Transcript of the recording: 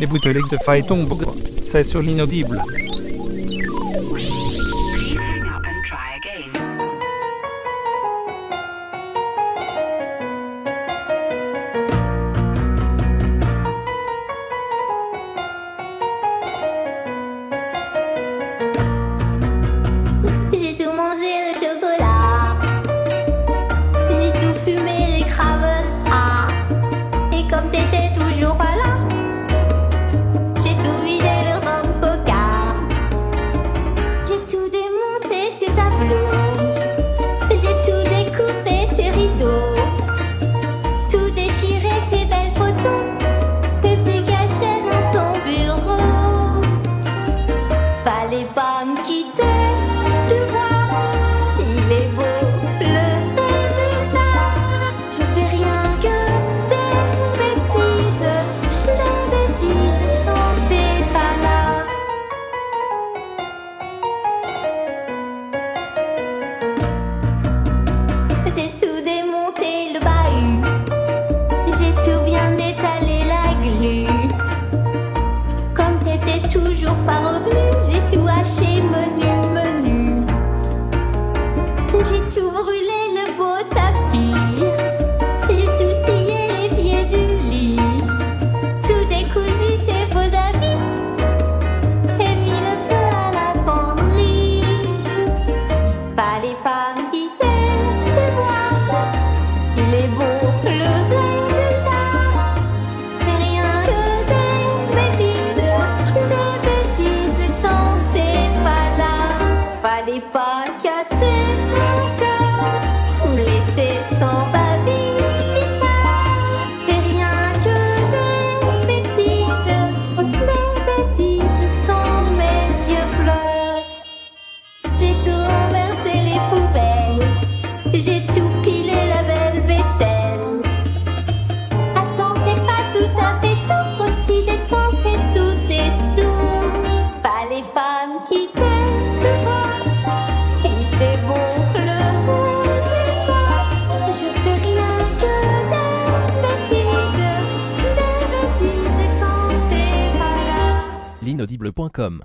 Les bouteilles de faille tombent. C'est sur l'inaudible. N'allez pas casser mon cœur, blessé sans babine, c'est et rien que des bêtises, autant bêtises quand mes yeux pleurent. J'ai tout renversé les poubelles, j'ai tout pilé la belle vaisselle. Attends, c'est pas tout à fait tout, aussi dépenser tous tes sous, fallait pas me quitter. Le point com.